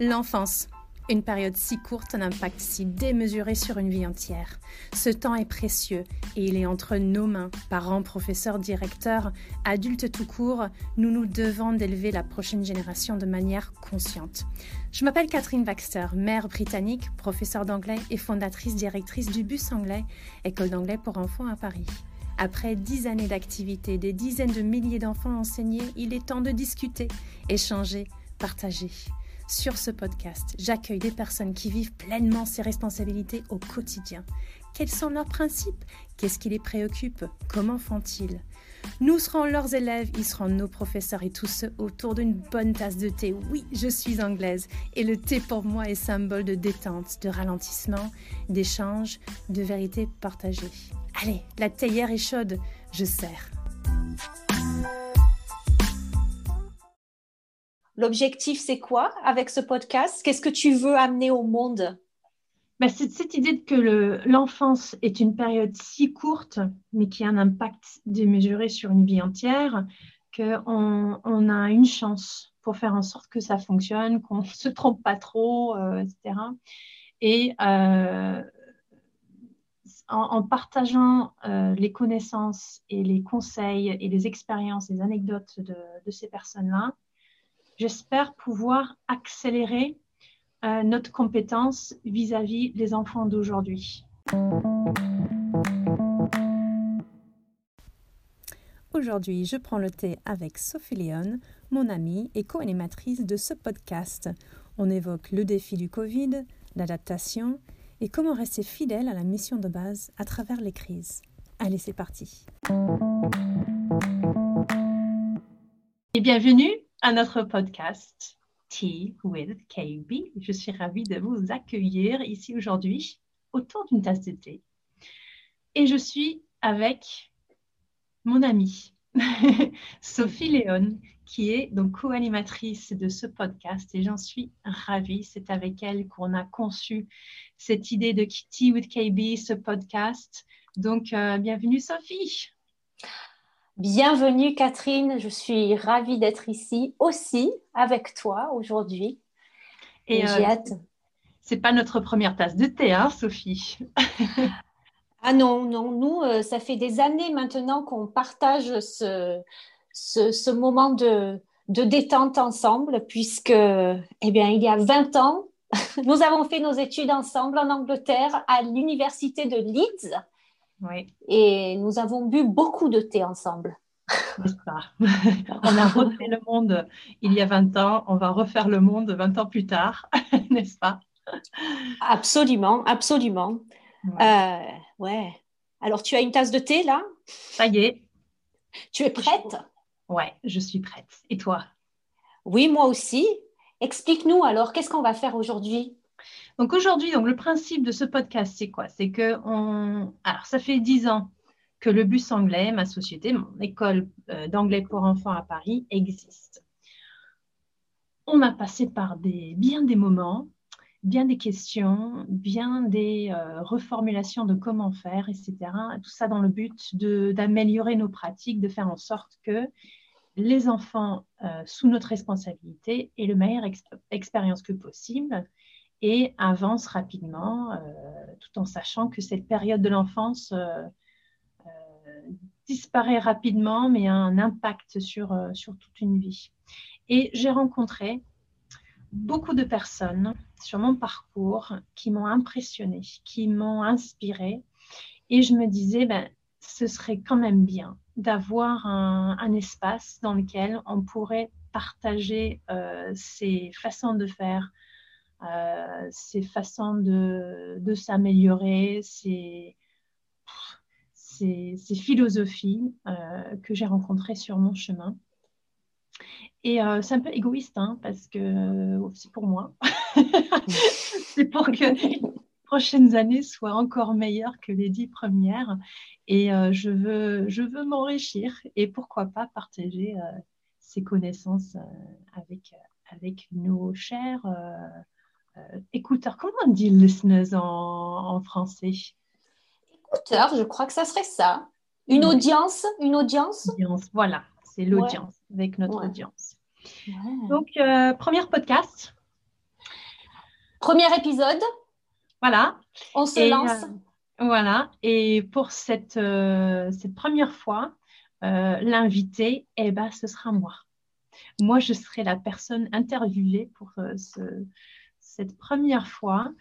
L'enfance. Une période si courte, un impact si démesuré sur une vie entière. Ce temps est précieux et il est entre nos mains. Parents, professeurs, directeurs, adultes tout court, nous nous devons d'élever la prochaine génération de manière consciente. Je m'appelle Catherine Baxter, mère britannique, professeure d'anglais et fondatrice directrice du Bus Anglais, école d'anglais pour enfants à Paris. Après dix années d'activité, des dizaines de milliers d'enfants enseignés, il est temps de discuter, échanger, partager. Sur ce podcast, j'accueille des personnes qui vivent pleinement ces responsabilités au quotidien. Quels sont leurs principes? Qu'est-ce qui les préoccupe? Comment font-ils? Nous serons leurs élèves, ils seront nos professeurs et tous ceux autour d'une bonne tasse de thé. Oui, je suis anglaise et le thé pour moi est symbole de détente, de ralentissement, d'échange, de vérité partagée. Allez, la théière est chaude, je sers. L'objectif, c'est quoi avec ce podcast? Qu'est-ce que tu veux amener au monde? Ben, C'est cette idée que l'enfance est une période si courte, mais qui a un impact démesuré sur une vie entière, qu'on on a une chance pour faire en sorte que ça fonctionne, qu'on ne se trompe pas trop, euh, etc. Et euh, en, partageant euh, les connaissances et les conseils et les expériences, les anecdotes de ces personnes-là, j'espère pouvoir accélérer euh, notre compétence vis-à-vis des enfants d'aujourd'hui. Aujourd'hui, je prends le thé avec Sophie Léon, mon amie et co-animatrice de ce podcast. On évoque le défi du Covid, l'adaptation et comment rester fidèle à la mission de base à travers les crises. Allez, c'est parti. Et bienvenue à notre podcast Tea with KB. Je suis ravie de vous accueillir ici aujourd'hui autour d'une tasse de thé. Et je suis avec mon amie Sophie Léon, qui est donc co-animatrice de ce podcast et j'en suis ravie. C'est avec elle qu'on a conçu cette idée de Tea with KB, ce podcast. Donc, euh, bienvenue Sophie. Bienvenue Catherine, je suis ravie d'être ici aussi avec toi aujourd'hui. Et, j'ai euh, hâte. C'est pas notre première tasse de thé, hein, Sophie Ah non, non, nous, euh, ça fait des années maintenant qu'on partage ce, ce, moment de, de, détente ensemble, puisque, eh bien, il y a 20 ans, nous avons fait nos études ensemble en Angleterre à l'université de Leeds. Et nous avons bu beaucoup de thé ensemble. on a refait le monde il y a 20 ans, on va refaire le monde 20 ans plus tard, n'est-ce pas? Absolument, absolument. Ouais. Euh, ouais. Alors, tu as une tasse de thé là? Ça y est. Tu es prête? Ouais, je suis prête. Et toi? Oui, moi aussi. Explique-nous alors, qu'est-ce qu'on va faire aujourd'hui? Donc aujourd'hui, donc le principe de ce podcast, c'est quoi? C'est que on, alors ça fait dix ans que le bus anglais, ma société, mon école euh, d'anglais pour enfants à Paris existe. On a passé par des, bien des moments, bien des questions, bien des euh, reformulations de comment faire, etc. Tout ça dans le but d'améliorer nos pratiques, de faire en sorte que les enfants euh, sous notre responsabilité aient le meilleure expérience que possible et avance rapidement, euh, tout en sachant que cette période de l'enfance euh, euh, disparaît rapidement, mais a un impact sur, sur toute une vie. Et j'ai rencontré beaucoup de personnes sur mon parcours qui m'ont impressionnée, qui m'ont inspirée. Et je me disais, ben, ce serait quand même bien d'avoir un, un, espace dans lequel on pourrait partager ces façons de faire, euh, ses façons de, de s'améliorer, ses, philosophies euh, que j'ai rencontrées sur mon chemin. Et euh, c'est un peu égoïste, hein, parce que c'est pour moi. c'est pour que les prochaines années soient encore meilleures que les dix premières. Et je veux, je veux m'enrichir et pourquoi pas partager ces connaissances avec, avec nos chers euh, écouteurs. Comment on dit listeners en, français? Écouteurs, je crois que ça serait ça. Une audience, une audience? Voilà, c'est l'audience avec notre audience. Donc, euh, premier podcast. premier épisode. Voilà. On se lance. voilà. Et pour cette, cette première fois, l'invité, eh ben, ce sera moi. Moi, je serai la personne interviewée pour ce, cette première fois.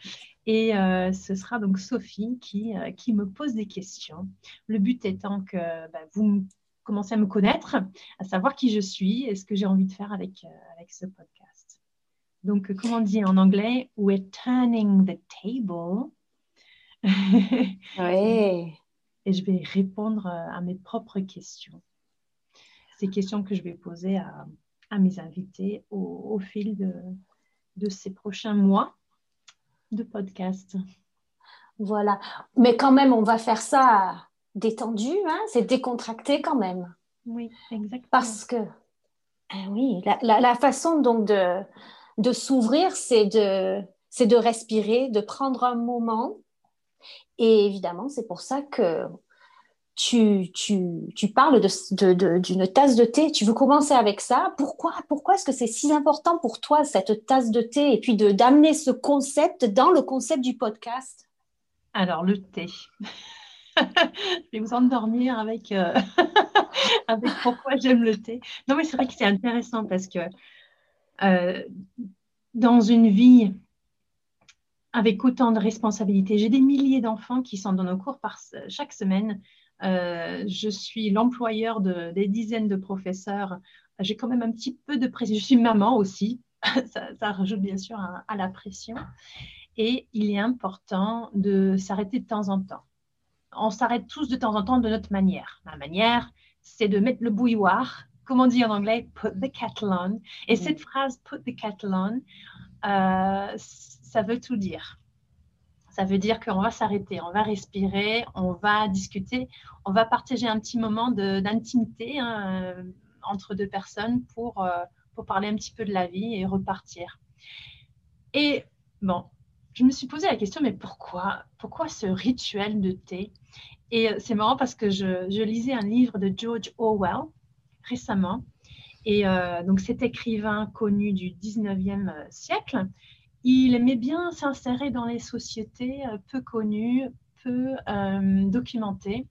Et euh, ce sera donc Sophie qui, euh, qui me pose des questions. Le but étant que bah, vous commencez à me connaître, à savoir qui je suis et ce que j'ai envie de faire avec, euh, avec ce podcast. Donc, comme on dit en anglais, we're turning the table. oui. Et je vais répondre à mes propres questions. Ces questions que je vais poser à, à mes invités au, au fil de, de ces prochains mois de podcast. Voilà. Mais quand même, on va faire ça détendu, hein c'est décontracté quand même. Oui, exactement. Parce que, eh oui, la, façon donc de, de s'ouvrir, c'est de, c'est de respirer, de prendre un moment. Et évidemment, c'est pour ça que tu, tu, tu parles d'une de, de, tasse de thé. Tu veux commencer avec ça Pourquoi, pourquoi est-ce que c'est si important pour toi, cette tasse de thé, et puis d'amener ce concept dans le concept du podcast? Alors, le thé. je vais vous endormir avec, euh, avec pourquoi j'aime le thé. Non, mais c'est vrai que c'est intéressant parce que euh, dans une vie avec autant de responsabilités, j'ai des milliers d'enfants qui sont dans nos cours chaque semaine euh, je suis l'employeur de, des dizaines de professeurs. J'ai quand même un petit peu de pression. Je suis maman aussi. ça, rajoute bien sûr à, la pression. Et il est important de s'arrêter de temps en temps. On s'arrête tous de temps en temps de notre manière. Ma manière, c'est de mettre le bouilloire, comme on dit en anglais, put the kettle on. Et mm. cette phrase, put the kettle on, euh, ça veut tout dire. Ça veut dire qu'on va s'arrêter, on va respirer, on va discuter, on va partager un petit moment d'intimité hein, euh, entre deux personnes pour, euh, pour parler un petit peu de la vie et repartir. Et bon, je me suis posé la question, mais pourquoi, pourquoi ce rituel de thé? Et euh, c'est marrant parce que je, je, lisais un livre de George Orwell récemment. Et donc cet écrivain connu du 19e siècle, il aimait bien s'insérer dans les sociétés euh, peu connues, peu euh, documentées.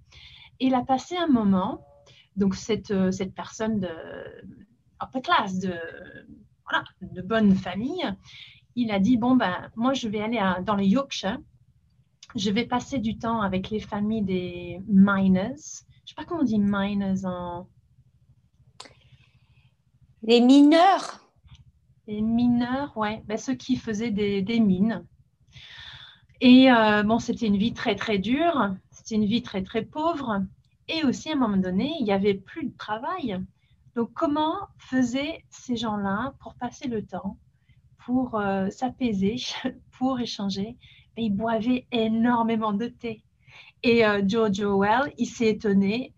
Il a passé un moment, donc cette, euh, cette personne de upper class, de, voilà, de bonne famille, il a dit, bon, ben, moi, je vais aller dans le Yorkshire, je vais passer du temps avec les familles des miners. Je ne sais pas comment on dit miners en... Les mineurs les mineurs, ouais, ben, ceux qui faisaient des, mines. Et euh, bon, c'était une vie très très dure, c'était une vie très très pauvre. Et aussi, à un moment donné, il n'y avait plus de travail. Donc, comment faisaient ces gens-là pour passer le temps, pour euh, s'apaiser, pour échanger? Ils boivaient énormément de thé. Et euh, George Orwell, il s'est étonné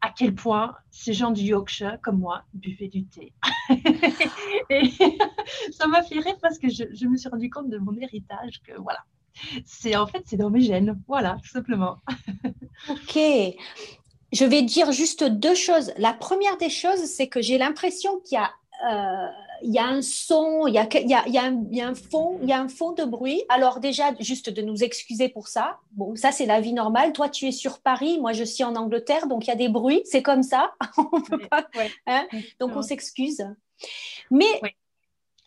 à quel point ces gens du Yorkshire, comme moi, buvaient du thé. et ça m'a fait rire parce que je, me suis rendu compte de mon héritage, que voilà, c'est en fait, c'est dans mes gènes, voilà, tout simplement. ok. Je vais dire juste deux choses. La première des choses, c'est que j'ai l'impression qu'il y a euh, il y a un son, il y a, y, a, y, a un, y a, un fond, il y a un fond de bruit. Alors déjà, juste de nous excuser pour ça. Bon, ça c'est la vie normale. Toi, tu es sur Paris, moi je suis en Angleterre, donc il y a des bruits. C'est comme ça. on peut pas. Hein donc on s'excuse. Mais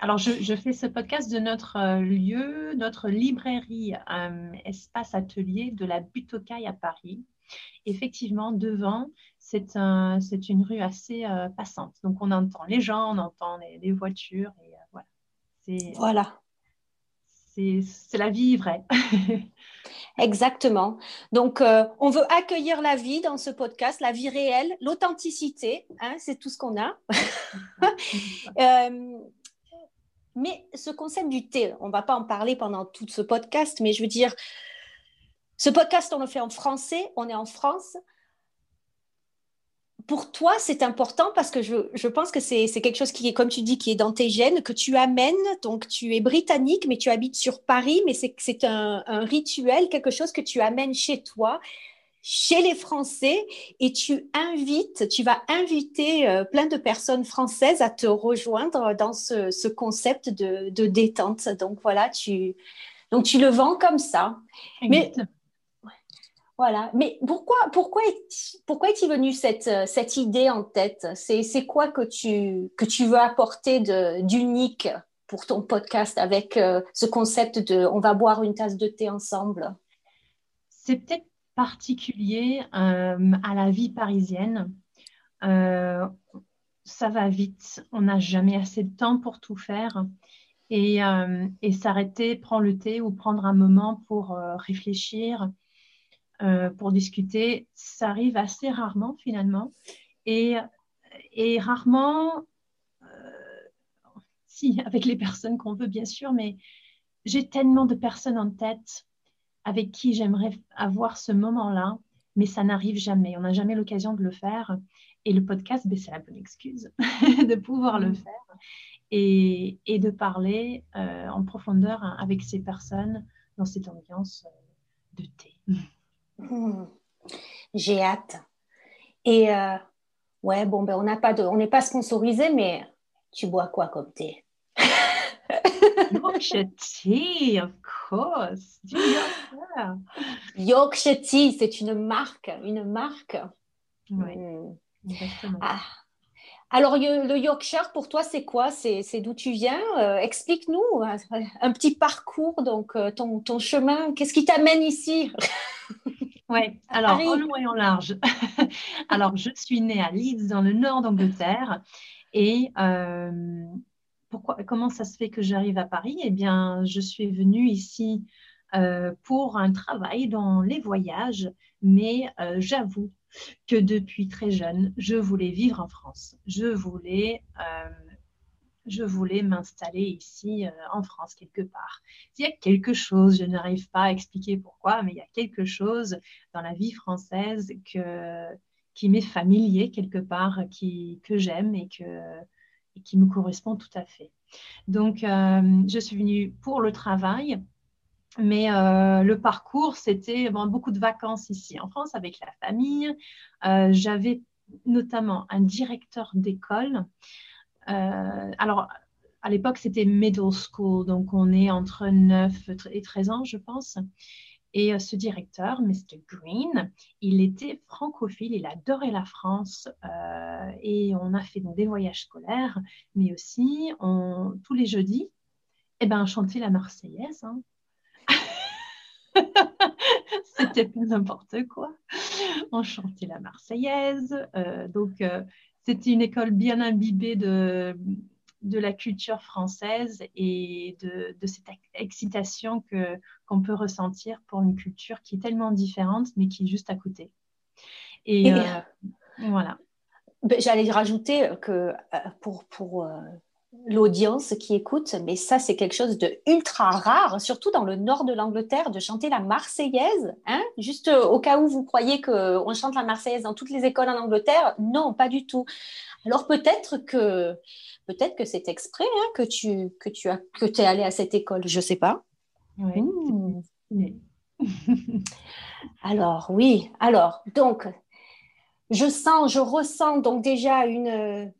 alors, je, je, fais ce podcast de notre euh, lieu, notre librairie, euh, espace atelier de la Butocaille à Paris. Effectivement, devant, c'est un, une rue assez euh, passante. Donc, on entend les gens, on entend les, voitures. Et, euh, voilà. voilà. C'est la vie vraie. Exactement. Donc, euh, on veut accueillir la vie dans ce podcast, la vie réelle, l'authenticité, hein, c'est tout ce qu'on a. mais ce concept du thé, on ne va pas en parler pendant tout ce podcast, mais je veux dire, ce podcast, on le fait en français, on est en France pour toi, c'est important parce que je, pense que c'est quelque chose qui est, comme tu dis, qui est dans tes gènes, que tu amènes. Donc, tu es britannique, mais tu habites sur Paris, mais c'est un, rituel, quelque chose que tu amènes chez toi. chez les Français et tu invites, tu vas inviter euh, plein de personnes françaises à te rejoindre dans ce, concept de, détente. Donc voilà, tu, donc tu le vends comme ça. Mais voilà. Mais pourquoi, pourquoi, est, pourquoi est-il venu cette, cette idée en tête? C'est, quoi que tu, que tu veux apporter d'unique pour ton podcast avec euh, ce concept de on va boire une tasse de thé ensemble? C'est peut-être particulier euh, à la vie parisienne. Euh, ça va vite, on n'a jamais assez de temps pour tout faire. Et s'arrêter, prendre le thé ou prendre un moment pour réfléchir, pour discuter, ça arrive assez rarement finalement. Et, et rarement si, avec les personnes qu'on veut, bien sûr, mais j'ai tellement de personnes en tête avec qui j'aimerais avoir ce moment-là, mais ça n'arrive jamais. On n'a jamais l'occasion de le faire. Et le podcast, ben, c'est la bonne excuse de pouvoir le mm. faire et, de parler euh, en profondeur avec ces personnes dans cette ambiance euh, de thé. Mm. J'ai hâte. Et euh, ouais, bon, ben, on n'a pas de, on n'est pas sponsorisé, mais tu bois quoi comme thé? Yorkshire tea, of course. Du Yorkshire. Yorkshire tea, c'est une marque, une marque. Oui, hmm. exactement. Ah. Alors, le Yorkshire, pour toi, c'est quoi? C'est d'où tu viens? Euh, Explique-nous un, petit parcours, donc euh, ton, ton chemin. Qu'est-ce qui t'amène ici? Oui, alors en long et en large. alors, je suis née à Leeds, dans le nord d'Angleterre. Et euh, pourquoi, comment ça se fait que j'arrive à Paris? Eh bien, je suis venue ici euh, pour un travail dans les voyages, mais euh, j'avoue que depuis très jeune, je voulais vivre en France. Je voulais, je voulais m'installer ici en France quelque part. Il y a quelque chose, je n'arrive pas à expliquer pourquoi, mais il y a quelque chose dans la vie française qui m'est familier quelque part, qui, que j'aime et, qui me correspond tout à fait. Donc, euh, je suis venue pour le travail, mais euh, le parcours, c'était beaucoup de vacances ici en France avec la famille. Euh, j'avais notamment un directeur d'école. Alors, à l'époque, c'était middle school, donc on est entre 9 et 13 ans, je pense. Et euh, ce directeur, Mr. Green, il était francophile, il adorait la France euh, et on a fait des voyages scolaires, mais aussi on, tous les jeudis, eh ben, on chantait la Marseillaise. Hein. C'était n'importe quoi. On chantait la Marseillaise. Euh, donc, c'était une école bien imbibée de, de la culture française et de, cette excitation que, qu'on peut ressentir pour une culture qui est tellement différente, mais qui est juste à côté. Et, euh, voilà. Ben, j'allais rajouter que euh, pour, pour euh, l'audience qui écoute, mais ça, c'est quelque chose de ultra rare, surtout dans le nord de l'Angleterre, de chanter la Marseillaise. Hein Juste au cas où vous croyez qu'on chante la Marseillaise dans toutes les écoles en Angleterre, non, pas du tout. Alors peut-être que peut-être que c'est exprès hein, que tu que tu as que es allé à cette école, je sais pas. Oui. Hmm. alors oui, alors donc je sens, je ressens donc déjà une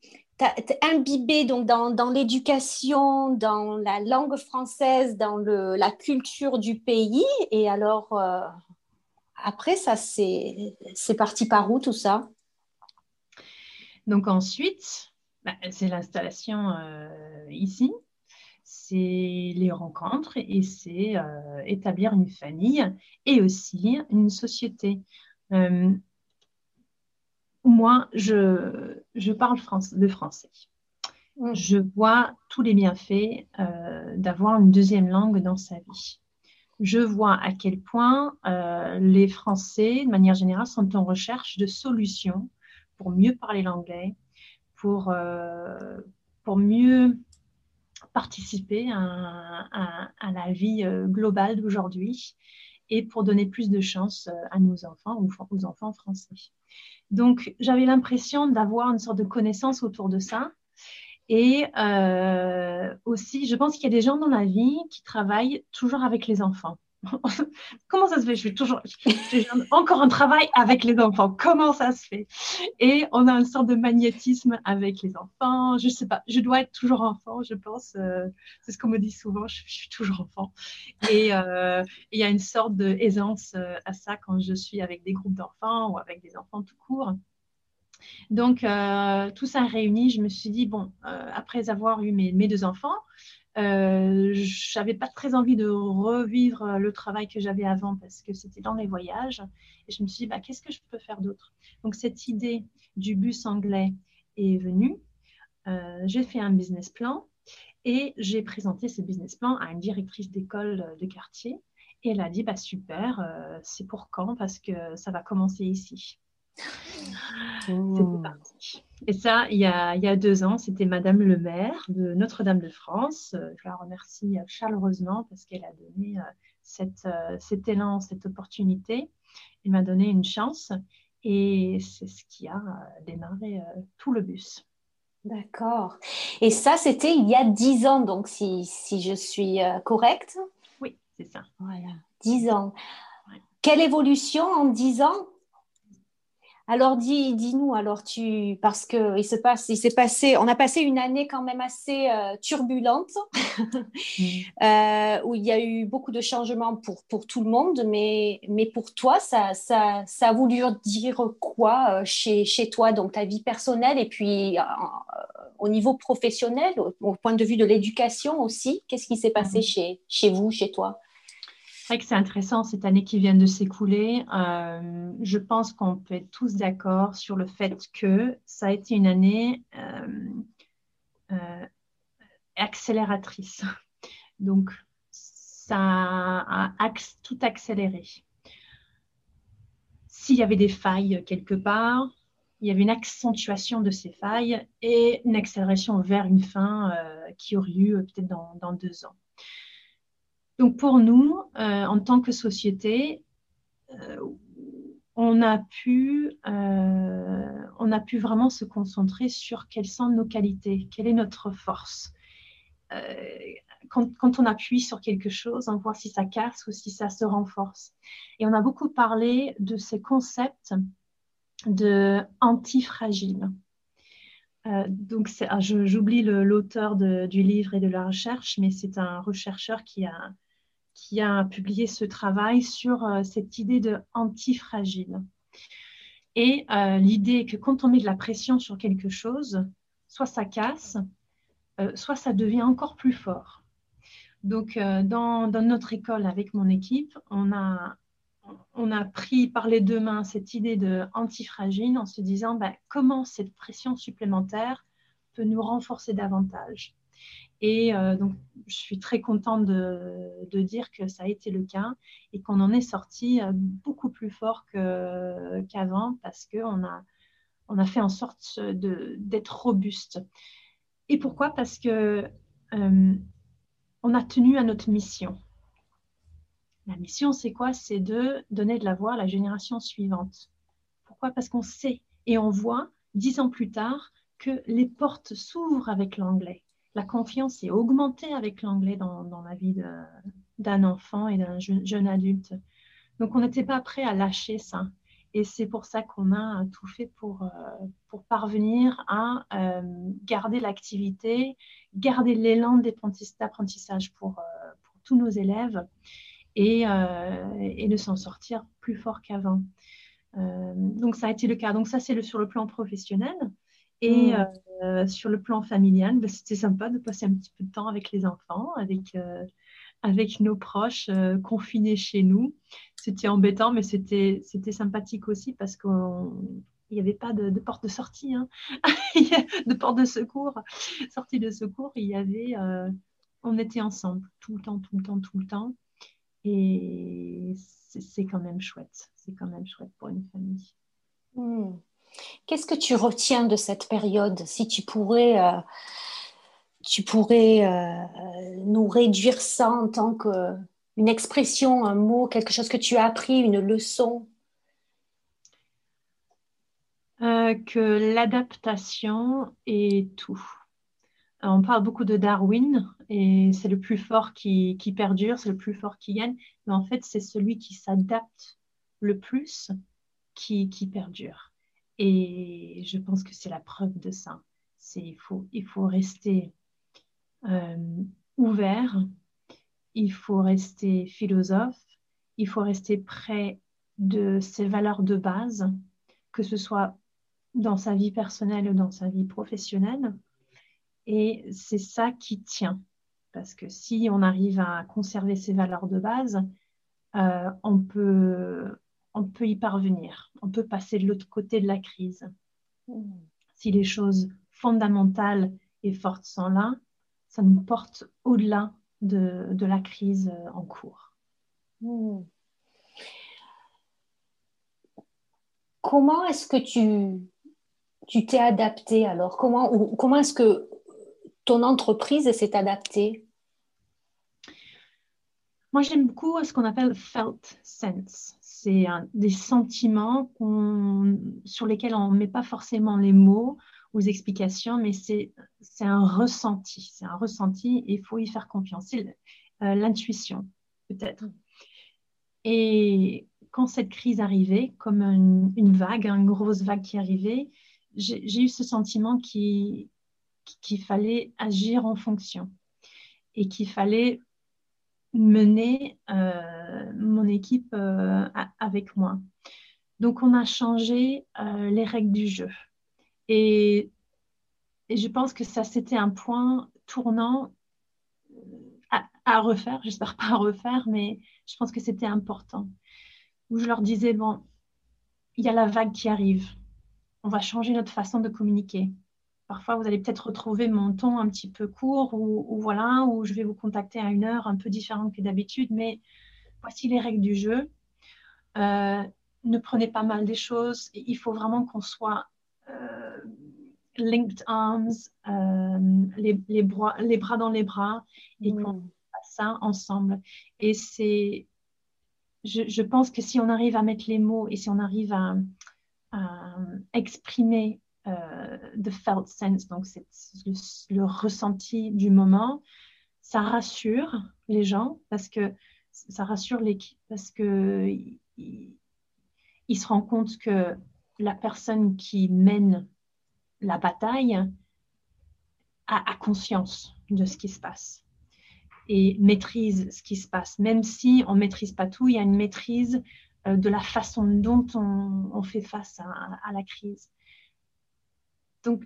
imbibé donc dans, dans l'éducation, dans la langue française, dans la culture du pays. Et alors, euh, après, ça, c'est parti par où tout ça? Donc ensuite, bah, c'est l'installation euh, ici, c'est les rencontres et c'est euh, établir une famille et aussi une société. Euh, moi, je, je parle France, le français. Je vois tous les bienfaits d'avoir une deuxième langue dans sa vie. Je vois à quel point les Français, de manière générale, sont en recherche de solutions pour mieux parler l'anglais, pour, euh, pour mieux participer à, à, la vie euh, globale d'aujourd'hui et pour donner plus de chance euh, à nos enfants ou aux enfants français. Donc, j'avais l'impression d'avoir une sorte de connaissance autour de ça. Et aussi, je pense qu'il y a des gens dans la vie qui travaillent toujours avec les enfants. comment ça se fait? Je fais toujours encore un travail avec les enfants. Comment ça se fait? Et on a une sorte de magnétisme avec les enfants. Je sais pas. Je dois être toujours enfant, je pense. Euh, c'est ce qu'on me dit souvent. Je, suis toujours enfant. Et euh, il y a une sorte d'aisance euh, à ça quand je suis avec des groupes d'enfants ou avec des enfants tout court. Donc, tout ça réuni, je me suis dit, bon, après avoir eu mes deux enfants, euh, j'avais pas très envie de revivre le travail que j'avais avant parce que c'était dans les voyages. Et je me suis dit, bah, qu'est-ce que je peux faire d'autre? Donc, cette idée du bus anglais est venue. Euh, j'ai fait un business plan et j'ai présenté ce business plan à une directrice d'école de quartier. Et elle a dit, bah, super, euh, c'est pour quand? Parce que ça va commencer ici. Et ça, il y, a, deux ans, c'était Madame le maire de Notre-Dame de France. Euh, je la remercie euh, chaleureusement parce qu'elle a donné euh, cette, cet élan, cette opportunité. Elle m'a donné une chance et c'est ce qui a démarré tout le bus. D'accord. Et ça, c'était il y a dix ans, donc si, si je suis correcte? Oui, c'est ça. Voilà, dix ans. Quelle évolution en dix ans? Alors dis, dis-nous, alors tu, parce que il se passe, il s'est passé, on a passé une année quand même assez euh, turbulente, mm. euh, où il y a eu beaucoup de changements pour, pour tout le monde, mais, mais pour toi, ça, ça, ça a voulu dire quoi euh, chez, chez toi, donc ta vie personnelle et puis au niveau professionnel, au, point de vue de l'éducation aussi, qu'est-ce qui s'est passé mm-hmm. chez, chez vous, chez toi? Vrai que c'est intéressant cette année qui vient de s'écouler. Euh, je pense qu'on peut être tous d'accord sur le fait que ça a été une année euh, euh, accélératrice. Donc, ça a tout accéléré. S'il y avait des failles quelque part, il y avait une accentuation de ces failles et une accélération vers une fin qui aurait eu peut-être dans deux ans. Donc pour nous, euh, en tant que société, euh, on, a pu, euh, on a pu vraiment se concentrer sur quelles sont nos qualités, quelle est notre force. Quand, quand, on appuie sur quelque chose, on voit si ça casse ou si ça se renforce. Et on a beaucoup parlé de ces concepts de antifragile. Donc, ah, j'oublie l'auteur du livre et de la recherche, mais c'est un chercheur qui a, a publié ce travail sur euh, cette idée de antifragile. Et euh, l'idée que quand on met de la pression sur quelque chose, soit ça casse, euh, soit ça devient encore plus fort. Donc, dans, dans, notre école, avec mon équipe, on a, on a pris par les deux mains cette idée de antifragile en se disant bah, comment cette pression supplémentaire peut nous renforcer davantage. Et euh, donc, je suis très contente de, dire que ça a été le cas et qu'on en est sorti euh, beaucoup plus fort qu'avant parce qu'on a, fait en sorte d'être robuste. Et pourquoi? Parce que euh, a tenu à notre mission. La mission, c'est quoi? C'est de donner de la voix à la génération suivante. Pourquoi? Parce qu'on sait et on voit, dix ans plus tard, que les portes s'ouvrent avec l'anglais la confiance est augmentée avec l'anglais dans, la vie d'un enfant et d'un jeune, adulte. Donc, on n'était pas prêt à lâcher ça. Et c'est pour ça qu'on a tout fait pour, euh, pour parvenir à euh, garder l'activité, garder l'élan d'apprentissage pour, euh, pour, tous nos élèves et, et de s'en sortir plus fort qu'avant. donc, ça a été le cas. Donc, ça, c'est le, sur le plan professionnel. Et mm. euh, sur le plan familial, bah, c'était sympa de passer un petit peu de temps avec les enfants, avec, euh, avec nos proches euh, confinés chez nous. C'était embêtant, mais c'était sympathique aussi parce qu'il n'y avait pas de, porte de sortie, hein. de porte de secours. Sortie de secours, il y avait, on était ensemble tout le temps, tout le temps, tout le temps. Et c'est quand même chouette. C'est quand même chouette pour une famille. Mm. Qu'est-ce que tu retiens de cette période? Si tu pourrais, euh, tu pourrais euh, nous réduire ça en tant qu'une expression, un mot, quelque chose que tu as appris, une leçon? Euh, Que l'adaptation est tout. on parle beaucoup de Darwin et c'est le plus fort qui, qui perdure, c'est le plus fort qui gagne. Mais en fait, c'est celui qui s'adapte le plus qui, qui perdure. Et je pense que c'est la preuve de ça. C'est il faut, il faut rester euh, ouvert, il faut rester philosophe, il faut rester près de ses valeurs de base, que ce soit dans sa vie personnelle ou dans sa vie professionnelle. Et c'est ça qui tient. Parce que si on arrive à conserver ses valeurs de base, euh, on, peut, on peut y parvenir. On peut passer de l'autre côté de la crise. Si les choses fondamentales et fortes sont là, ça nous porte au-delà de, de, la crise en cours. Comment est-ce que tu tu t'es adapté alors? Comment, comment est-ce que ton entreprise s'est adaptée? Moi, j'aime beaucoup ce qu'on appelle felt sense. C'est des sentiments sur lesquels on ne met pas forcément les mots ou les explications, mais c'est un ressenti. C'est un ressenti et il faut y faire confiance. C'est euh, l'intuition, peut-être. Et quand cette crise arrivait, comme une, une, vague, une grosse vague qui arrivait, j'ai eu ce sentiment qu'il fallait agir en fonction et qu'il fallait mener euh, mon équipe euh, avec moi. Donc, on a changé euh, les règles du jeu. Et, je pense que ça, c'était un point tournant à, à refaire. J'espère pas à refaire, mais je pense que c'était important. Où je leur disais, bon, il y a la vague qui arrive on va changer notre façon de communiquer. Parfois, vous allez peut-être retrouver mon ton un petit peu court ou, voilà, ou je vais vous contacter à une heure un peu différente que d'habitude, mais voici les règles du jeu. Euh, ne prenez pas mal des choses. Il faut vraiment qu'on soit euh, linked arms, euh, les, bras, les, bras, dans les bras, et qu'on fasse ça ensemble. Et c'est, je, je, pense que si on arrive à mettre les mots et si on arrive à, exprimer euh, the felt sense, donc c'est le, ressenti du moment, ça rassure les gens parce que ça rassure l'équipe parce que il, se rend compte que la personne qui mène la bataille a, a, conscience de ce qui se passe et maîtrise ce qui se passe. Même si on ne maîtrise pas tout, il y a une maîtrise euh, de la façon dont on, fait face à, la crise. Donc,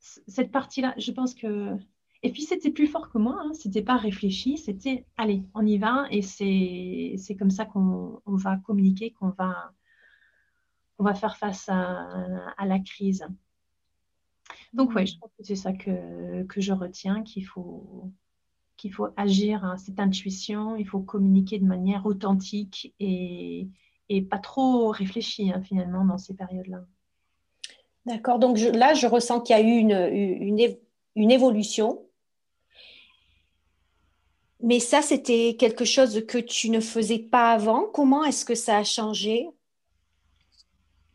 cette partie-là, je pense que... Et puis, c'était plus fort que moi, hein. c'était pas réfléchi, c'était, allez, on y va, et c'est comme ça qu'on va communiquer, qu'on va, faire face à, la crise. Donc, oui, je pense que c'est ça que, je retiens, qu'il faut, qu'il faut agir à cette intuition, il faut communiquer de manière authentique et, pas trop réfléchi hein, finalement dans ces périodes-là. D'accord, donc là je ressens qu'il y a eu une, une, une évolution. Mais ça, c'était quelque chose que tu ne faisais pas avant. Comment est-ce que ça a changé?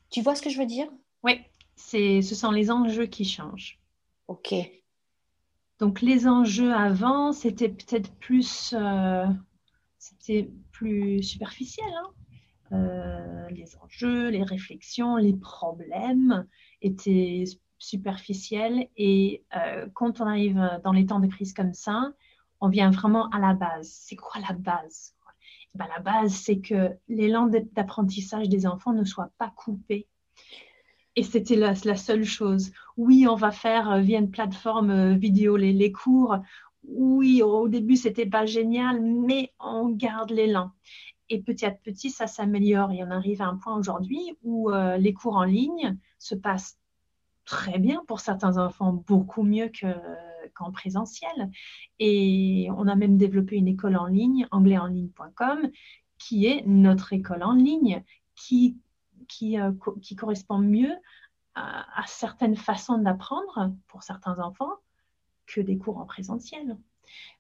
Tu vois ce que je veux dire? Oui, ce sont les enjeux qui changent. Ok. Donc les enjeux avant, c'était peut-être plus, euh, c'était plus superficiel. Hein. Euh, les enjeux, les réflexions, les problèmes étaient superficiels. Et euh, quand on arrive dans les temps de crise comme ça, on vient vraiment à la base. C'est quoi la base? Eh ben, La base, c'est que l'élan d'apprentissage des enfants ne soit pas coupé et c'était la, seule chose. Oui, on va faire euh, via une plateforme euh, vidéo les, cours. Oui, au début, c'était pas génial, mais on garde l'élan. Et petit à petit, ça s'améliore. Et on arrive à un point aujourd'hui où euh, les cours en ligne se passent très bien pour certains enfants, beaucoup mieux qu'en présentiel. Et on a même développé une école en ligne, anglaisenligne.com, qui est notre école en ligne, qui qui, euh, correspond mieux à, certaines façons d'apprendre pour certains enfants que des cours en présentiel.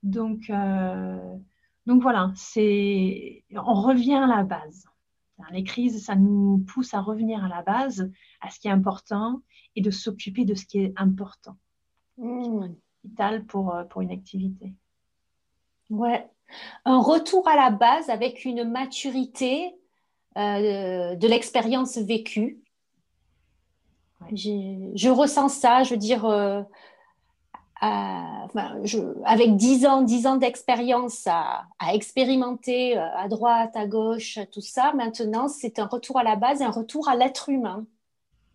Donc, euh, donc voilà, c'est, on revient à la base. Les crises, ça nous pousse à revenir à la base, à ce qui est important et de s'occuper de ce qui est important. Mmh. vital pour, pour une activité. Ouais. Un retour à la base avec une maturité de l'expérience vécue. Je ressens ça, je veux dire, avec 10 ans, 10 ans d'expérience à, expérimenter euh, à droite, à gauche, tout ça, maintenant, c'est un retour à la base, un retour à l'être humain,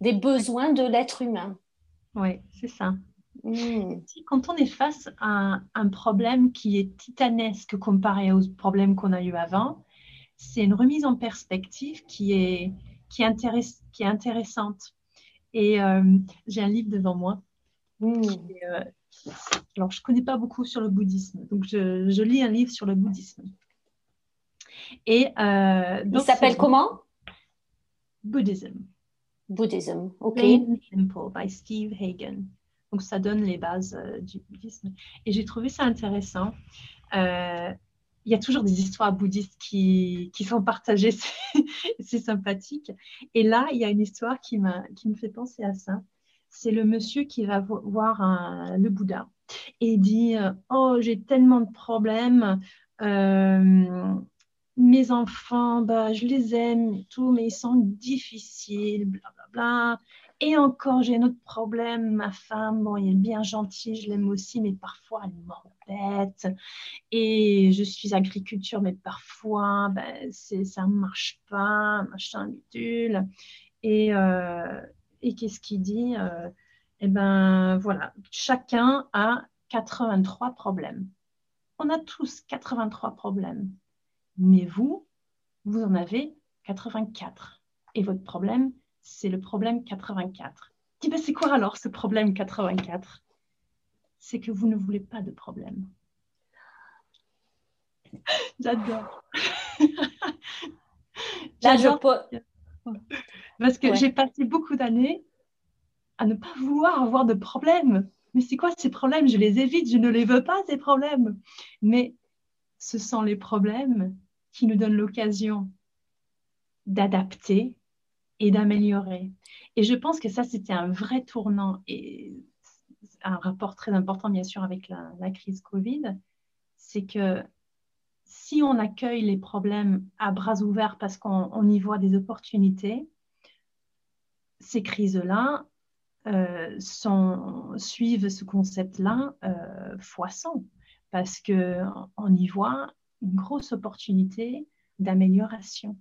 des besoins de l'être humain. Oui, c'est ça. Hmm. Quand on est face à un problème qui est titanesque comparé aux problèmes qu'on a eu avant, c'est une remise en perspective qui est, qui est, qui est intéressante. Et euh, j'ai un livre devant moi. Hmm. Euh, alors, je ne connais pas beaucoup sur le bouddhisme, donc je, lis un livre sur le bouddhisme. Et euh, Il s'appelle comment? Buddhism. Buddhism, ok. Plain Simple by Steve Hagen. Donc, ça donne les bases euh, du bouddhisme. Et j'ai trouvé ça intéressant. Euh, il y a toujours des histoires bouddhistes qui, qui sont partagées, c'est sympathique. Et là, il y a une histoire qui, qui me fait penser à ça c'est le monsieur qui va voir le Bouddha et dit euh, Oh, j'ai tellement de problèmes. Euh, mes enfants, bah, je les aime et tout, mais ils sont difficiles, blablabla. Bla, bla. Et encore, j'ai un autre problème. Ma femme, bon, elle est bien gentille, je l'aime aussi, mais parfois elle m'embête. Et je suis agriculture, mais parfois, ben, ça ne marche pas, machin, bidule. Et, euh, et qu'est-ce qu'il dit euh, Eh bien, voilà, chacun a 83 problèmes. On a tous 83 problèmes. Mais vous, vous en avez 84. Et votre problème, c'est le problème 84. Dis, ben, c'est quoi alors ce problème 84 C'est que vous ne voulez pas de problème. J'adore. Là, je peux parce que j'ai passé beaucoup d'années à ne pas vouloir avoir de problèmes. Mais c'est quoi ces problèmes? Je les évite, je ne les veux pas, ces problèmes. Mais ce sont les problèmes qui nous donnent l'occasion d'adapter et d'améliorer. Et je pense que ça, c'était un vrai tournant et un rapport très important, bien sûr, avec la, la crise Covid. C'est que si on accueille les problèmes à bras ouverts parce qu'on y voit des opportunités, ces crises-là euh, suivent ce concept-là euh, fois 100 parce qu'on y voit une grosse opportunité d'amélioration.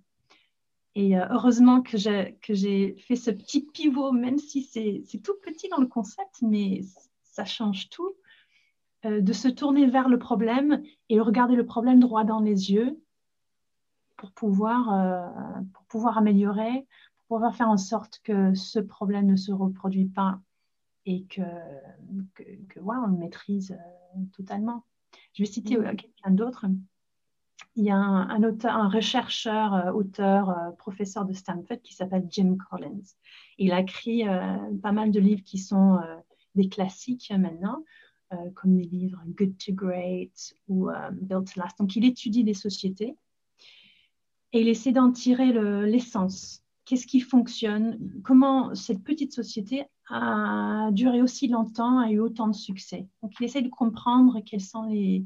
Et euh, heureusement que j'ai fait ce petit pivot, même si c'est tout petit dans le concept, mais ça change tout, euh, de se tourner vers le problème et regarder le problème droit dans les yeux pour pouvoir, pour pouvoir améliorer, pouvoir faire en sorte que ce problème ne se reproduit pas et que, que, voilà, on le maîtrise euh, totalement. Je vais citer mm. euh, quelqu'un d'autre. Il y a un, auteur, un rechercheur, euh, auteur, professeur de Stanford qui s'appelle Jim Collins. Il a écrit pas mal de livres qui sont des classiques maintenant, comme les livres Good to Great ou Built to Last. Donc, il étudie les sociétés et il essaie d'en tirer l'essence qu'est-ce qui fonctionne, comment cette petite société a duré aussi longtemps, a eu autant de succès? Donc, il essaie de comprendre quels sont les,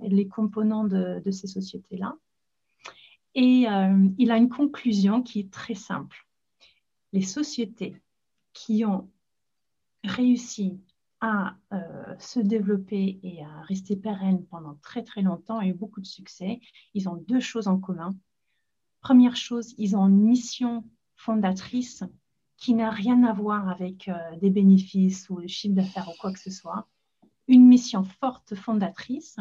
les composants de, ces sociétés-là. Et euh, il a une conclusion qui est très simple. Les sociétés qui ont réussi à euh, se développer et à rester pérennes pendant très très longtemps et eu beaucoup de succès, ils ont deux choses en commun. Première chose, ils ont une mission fondatrice qui n'a rien à voir avec euh, des bénéfices ou le chiffre d'affaires ou quoi que ce soit. Une mission forte fondatrice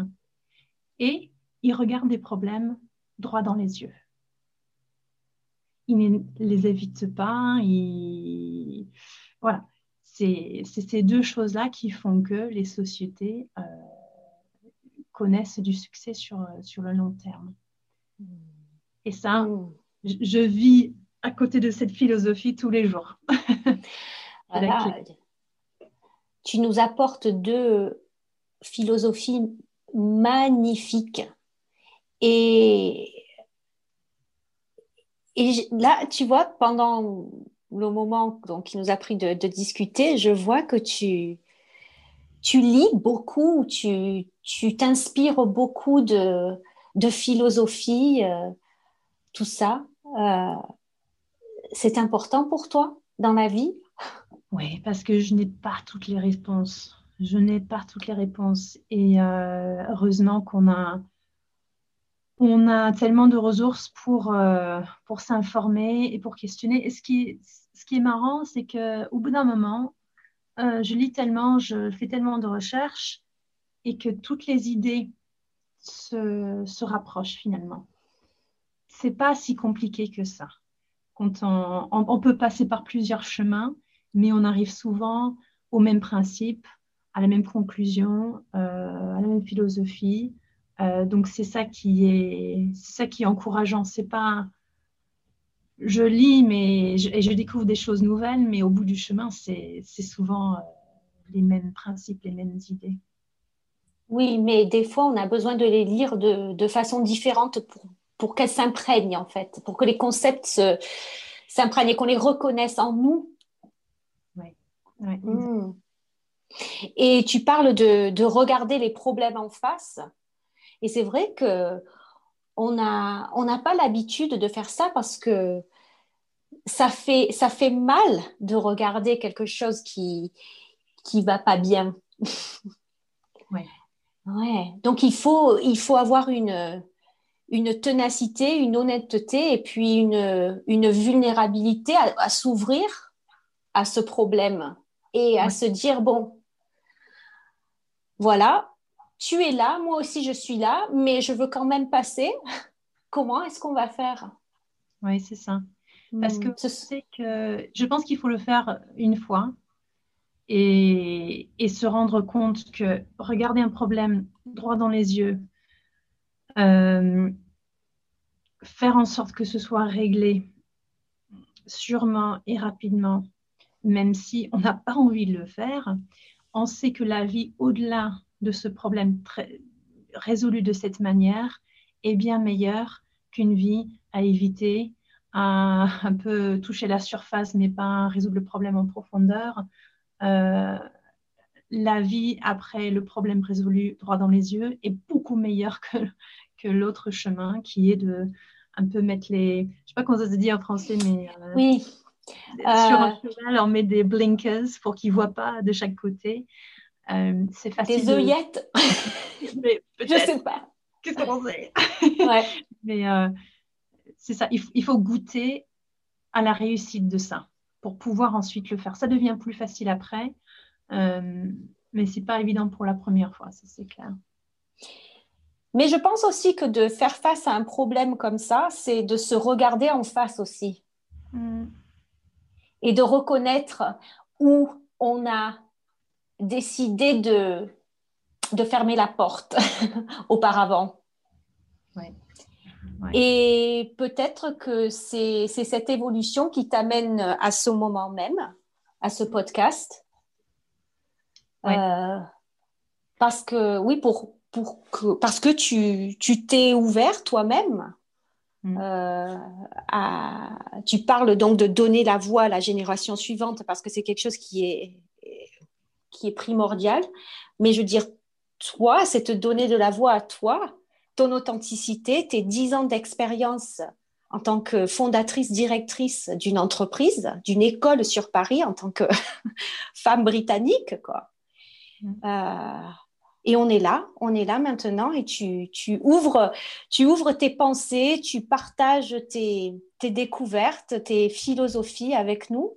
et ils regardent des problèmes droit dans les yeux. Ils ne les évitent pas. Voilà, c'est ces deux choses-là qui font que les sociétés euh, connaissent du succès sur, sur le long terme. Hmm. Et ça, mm. je, vis à côté de cette philosophie tous les jours. Tu nous apportes deux philosophies magnifiques. Et, et là, tu vois, pendant le moment donc, qui nous a pris de, discuter, je vois que tu, tu lis beaucoup, tu, tu t'inspires beaucoup de, de philosophie, euh, tout ça. Euh, c'est important pour toi dans la vie? Oui, parce que je n'ai pas toutes les réponses. Je n'ai pas toutes les réponses. Et euh, heureusement qu'on a, on a tellement de ressources pour, pour s'informer et pour questionner. Et ce qui, ce qui est marrant, c'est qu'au bout d'un moment, je lis tellement, je fais tellement de recherches et que toutes les idées se, se rapprochent finalement. C'est pas si compliqué que ça. Quand on, on, peut passer par plusieurs chemins, mais on arrive souvent au même principe, à la même conclusion, euh, à la même philosophie. Euh, donc c'est ça qui est, ça qui est encourageant. C'est pas, je lis mais je, et je découvre des choses nouvelles, mais au bout du chemin, c'est souvent euh, les mêmes principes, les mêmes idées. Oui, mais des fois, on a besoin de les lire de, façon différente pour, pour qu'elles s'imprègnent, en fait, pour que les concepts s'imprègnent et qu'on les reconnaisse en nous. Oui. Hmm. Et tu parles de, regarder les problèmes en face. Et c'est vrai que on n'a on pas l'habitude de faire ça parce que ça fait, ça fait mal de regarder quelque chose qui qui va pas bien. Oui. Ouais. Donc il faut, il faut avoir une, une ténacité, une honnêteté et puis une, une vulnérabilité à, s'ouvrir à ce problème et à se dire, bon, voilà, tu es là, moi aussi je suis là, mais je veux quand même passer. Comment est-ce qu'on va faire? Oui, c'est ça. Parce que, hmm. que je pense qu'il faut le faire une fois et, se rendre compte que regarder un problème droit dans les yeux, euh, faire en sorte que ce soit réglé sûrement et rapidement, même si on n'a pas envie de le faire, on sait que la vie au-delà de ce problème très, résolu de cette manière est bien meilleure qu'une vie à éviter, à un peu toucher la surface mais pas résoudre le problème en profondeur, euh, la vie après le problème résolu droit dans les yeux est beaucoup meilleure que, que l'autre chemin qui est de un peu mettre les. Je sais pas comment ça se dit en français, mais. Euh, oui. Sur un euh, cheval, on met des blinkers pour qu'ils ne voient pas de chaque côté. c'est facile. Des œillettes mais Je sais pas. Qu'est-ce qu'on sait ouais. Mais c'est ça, il, il faut goûter à la réussite de ça pour pouvoir ensuite le faire. Ça devient plus facile après, euh, mais c'est pas évident pour la première fois, ça c'est clair. Mais je pense aussi que de faire face à un problème comme ça, c'est de se regarder en face aussi. Mm. Et de reconnaître où on a décidé de, de fermer la porte auparavant. Ouais. Et peut-être que c'est cette évolution qui t'amène à ce moment même, à ce podcast. Euh, parce que, oui, pour, pour que, parce que tu t'es ouvert toi-même. Mm. Euh, tu parles donc de donner la voix à la génération suivante parce que c'est quelque chose qui est, qui est primordial. Mais je veux dire, toi, c'est te donner de la voix à toi ton authenticité, tes dix ans d'expérience en tant que fondatrice, directrice d'une entreprise, d'une école sur Paris, en tant que femme britannique, quoi. Mm. Euh, et on est là, on est là maintenant, et tu, tu, ouvres, tu ouvres tes pensées, tu partages tes, tes découvertes, tes philosophies avec nous.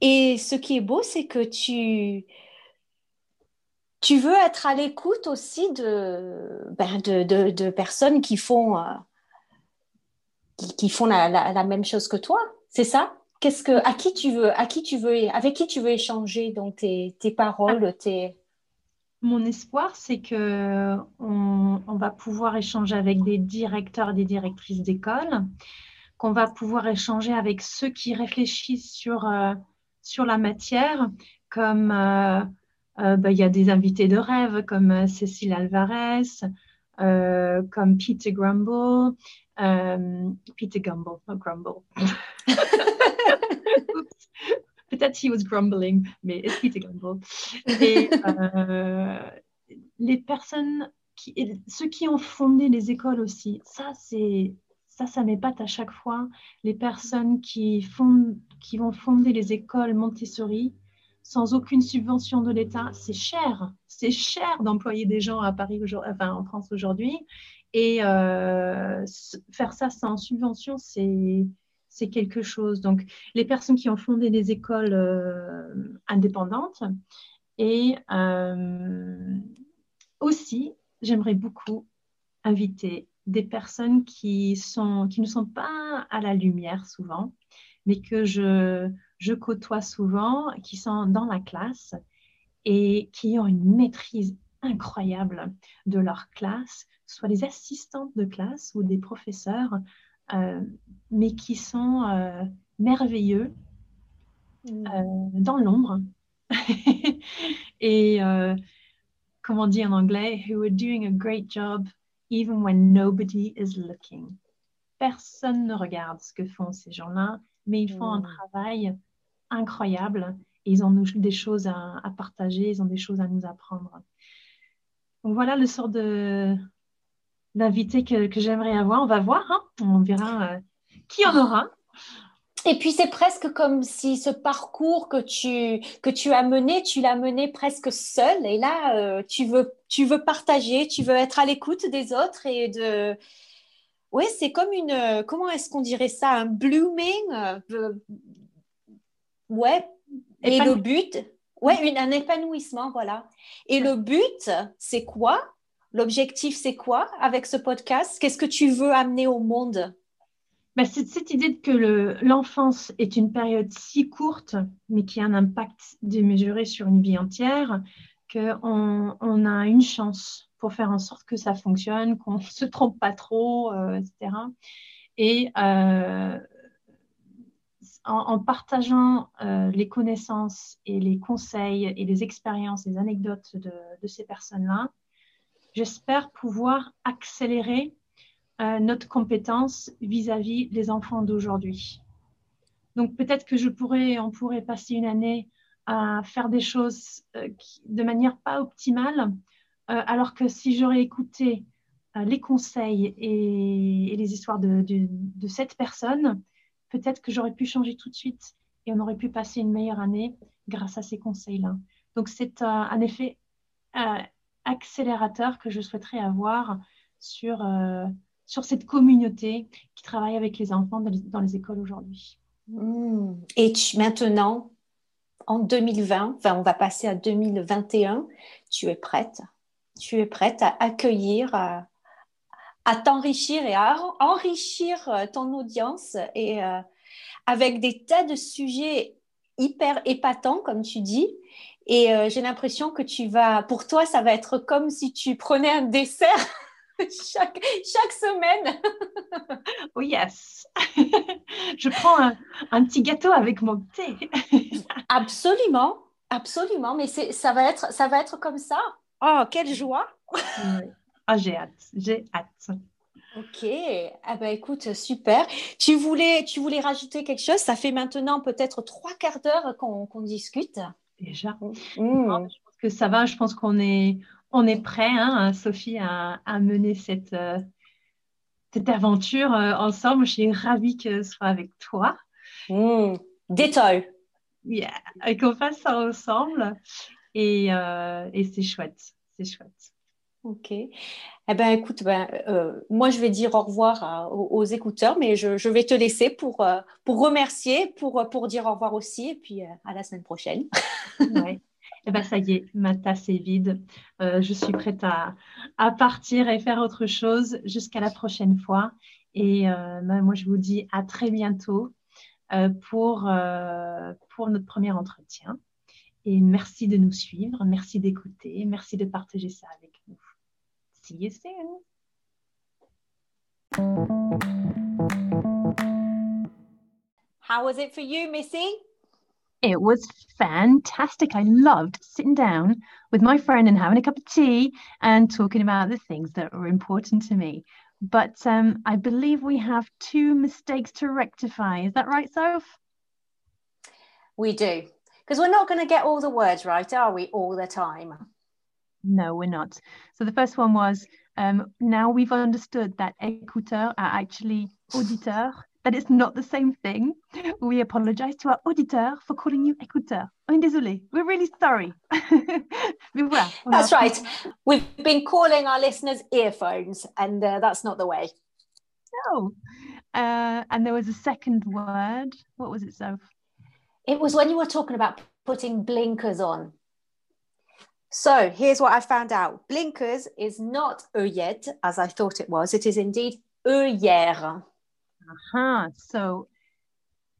Et ce qui est beau, c'est que tu, tu veux être à l'écoute aussi de, ben de, de, personnes qui font, euh, qui, font la, la, même chose que toi. C'est ça? Qu'est-ce que, à qui tu veux, à qui tu veux, avec qui tu veux échanger donc tes, tes paroles, ah. tes. Mon espoir, c'est que on, on, va pouvoir échanger avec des directeurs des directrices d'école, qu'on va pouvoir échanger avec ceux qui réfléchissent sur, euh, sur la matière, comme euh, euh, bah, il y a des invités de rêve comme euh, Cécile Alvarez, euh, comme Peter Grumble, Peter Gumble, pas Grumble. Peut-être he was grumbling, mais est-ce qu'il était grumble Et les personnes, qui, ceux qui ont fondé les écoles aussi, ça, c'est ça, ça m'épate à chaque fois. Les personnes qui, font, qui vont fonder les écoles Montessori sans aucune subvention de l'État, c'est cher. C'est cher d'employer des gens à Paris, enfin en France aujourd'hui. Et euh, faire ça sans subvention, c'est quelque chose. Donc, les personnes qui ont fondé des écoles euh, indépendantes et euh, aussi, j'aimerais beaucoup inviter des personnes qui, sont, qui ne sont pas à la lumière souvent, mais que je, je côtoie souvent, qui sont dans la classe et qui ont une maîtrise incroyable de leur classe, soit des assistantes de classe ou des professeurs, euh, mais qui sont euh, merveilleux mm. euh, dans l'ombre. et comment dire en anglais, who are doing a great job even when nobody is looking. Personne ne regarde ce que font ces gens-là, mais ils font un mm. travail incroyable et ils ont des choses à, partager, ils ont des choses à nous apprendre. Donc voilà le sort d'invité que, que j'aimerais avoir. On va voir, hein. on verra euh, qui en aura. Et puis c'est presque comme si ce parcours que tu que tu as mené, tu l'as mené presque seul. Et là, euh, tu veux tu veux partager, tu veux être à l'écoute des autres et de ouais, c'est comme une comment est-ce qu'on dirait ça, un blooming. Ouais. Et le but, ouais, un épanouissement, voilà. Et le but, c'est quoi? L'objectif, c'est quoi avec ce podcast? Qu'est-ce que tu veux amener au monde? Ben, C'est cette idée que l'enfance est une période si courte, mais qui a un impact démesuré sur une vie entière, qu'on on a une chance pour faire en sorte que ça fonctionne, qu'on ne se trompe pas trop, euh, etc. Et euh, en, partageant euh, les connaissances et les conseils et les expériences, les anecdotes de ces personnes-là, j'espère pouvoir accélérer euh, notre compétence vis-à-vis des enfants d'aujourd'hui. Donc peut-être que je pourrais, on pourrait passer une année à faire des choses euh, de manière pas optimale, alors que si j'aurais écouté les conseils et, les histoires de cette personne, peut-être que j'aurais pu changer tout de suite et on aurait pu passer une meilleure année grâce à ces conseils-là. Donc c'est un effet accélérateur que je souhaiterais avoir sur, euh, sur cette communauté qui travaille avec les enfants dans les, écoles aujourd'hui. Hmm. Et maintenant, en 2020, enfin on va passer à 2021, tu es prête, tu es prête à accueillir, à, t'enrichir et à enrichir euh, ton audience et euh, avec des tas de sujets hyper épatants, comme tu dis, et euh, j'ai l'impression que tu vas, pour toi, ça va être comme si tu prenais un dessert chaque, chaque semaine. oh yes. Je prends un, un, petit gâteau avec mon thé. absolument, absolument. Mais ça va, être, ça va être comme ça. Oh, quelle joie. Ah, j'ai hâte, j'ai hâte. Ok, ah ben écoute, super. Tu voulais, tu voulais rajouter quelque chose? Ça fait maintenant peut-être trois quarts d'heure qu'on discute déjà. Mmh. Je pense que ça va, je pense qu'on est, on est prêt, hein, Sophie, à, mener cette, euh, cette aventure euh, ensemble. Je suis ravie que ce soit avec toi. Mmh. Détail. Yeah. Et qu'on fasse ça ensemble. Et, euh, et c'est chouette. C'est chouette. Ok. Eh ben, écoute, ben, euh, moi, je vais dire au revoir aux, écouteurs, mais je, vais te laisser pour, euh, pour remercier, pour, pour dire au revoir aussi, et puis euh, à la semaine prochaine. ouais. Eh ben, ça y est, ma tasse est vide. je suis prête à, à, partir et faire autre chose jusqu'à la prochaine fois. Et ben, moi, je vous dis à très bientôt pour, pour notre premier entretien. Et merci de nous suivre, merci d'écouter, merci de partager ça avec nous. See you soon. How was it for you, Missy? It was fantastic. I loved sitting down with my friend and having a cup of tea and talking about the things that were important to me. But um, I believe we have two mistakes to rectify. Is that right, Soph? We do. Because we're not going to get all the words right, are we, all the time? No, we're not. So the first one was um, now we've understood that écouteurs are actually auditeurs, that it's not the same thing. We apologize to our auditeurs for calling you écouteur. I'm désolé. We're really sorry. voilà, that's right. We've been calling our listeners earphones, and uh, that's not the way. No. Uh, and there was a second word. What was it, Soph? It was when you were talking about putting blinkers on. So here's what I found out. Blinkers is not œillette, as I thought it was. It is indeed œillère. Uh-huh. So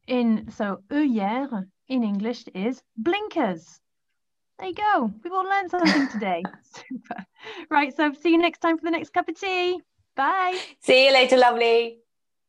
in so œillère in English is blinkers. There you go. We've all learned something today. Super. Right. So see you next time for the next cup of tea. Bye. See you later, lovely.